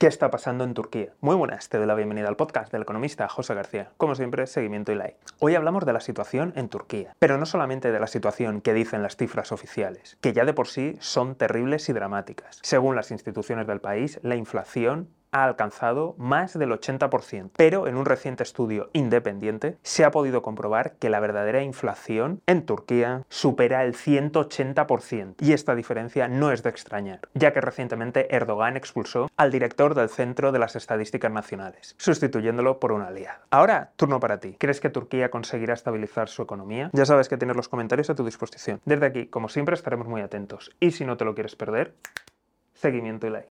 ¿Qué está pasando en Turquía? Muy buenas, te doy la bienvenida al podcast del economista José García. Como siempre, seguimiento y like. Hoy hablamos de la situación en Turquía, pero no solamente de la situación que dicen las cifras oficiales, que ya de por sí son terribles y dramáticas. Según las instituciones del país, la inflación ha alcanzado más del 80%, pero en un reciente estudio independiente se ha podido comprobar que la verdadera inflación en Turquía supera el 180% y esta diferencia no es de extrañar, ya que recientemente Erdogan expulsó al director del Centro de las Estadísticas Nacionales, sustituyéndolo por un aliado. Ahora, turno para ti. ¿Crees que Turquía conseguirá estabilizar su economía? Ya sabes que tienes los comentarios a tu disposición. Desde aquí, como siempre, estaremos muy atentos y si no te lo quieres perder, seguimiento y like.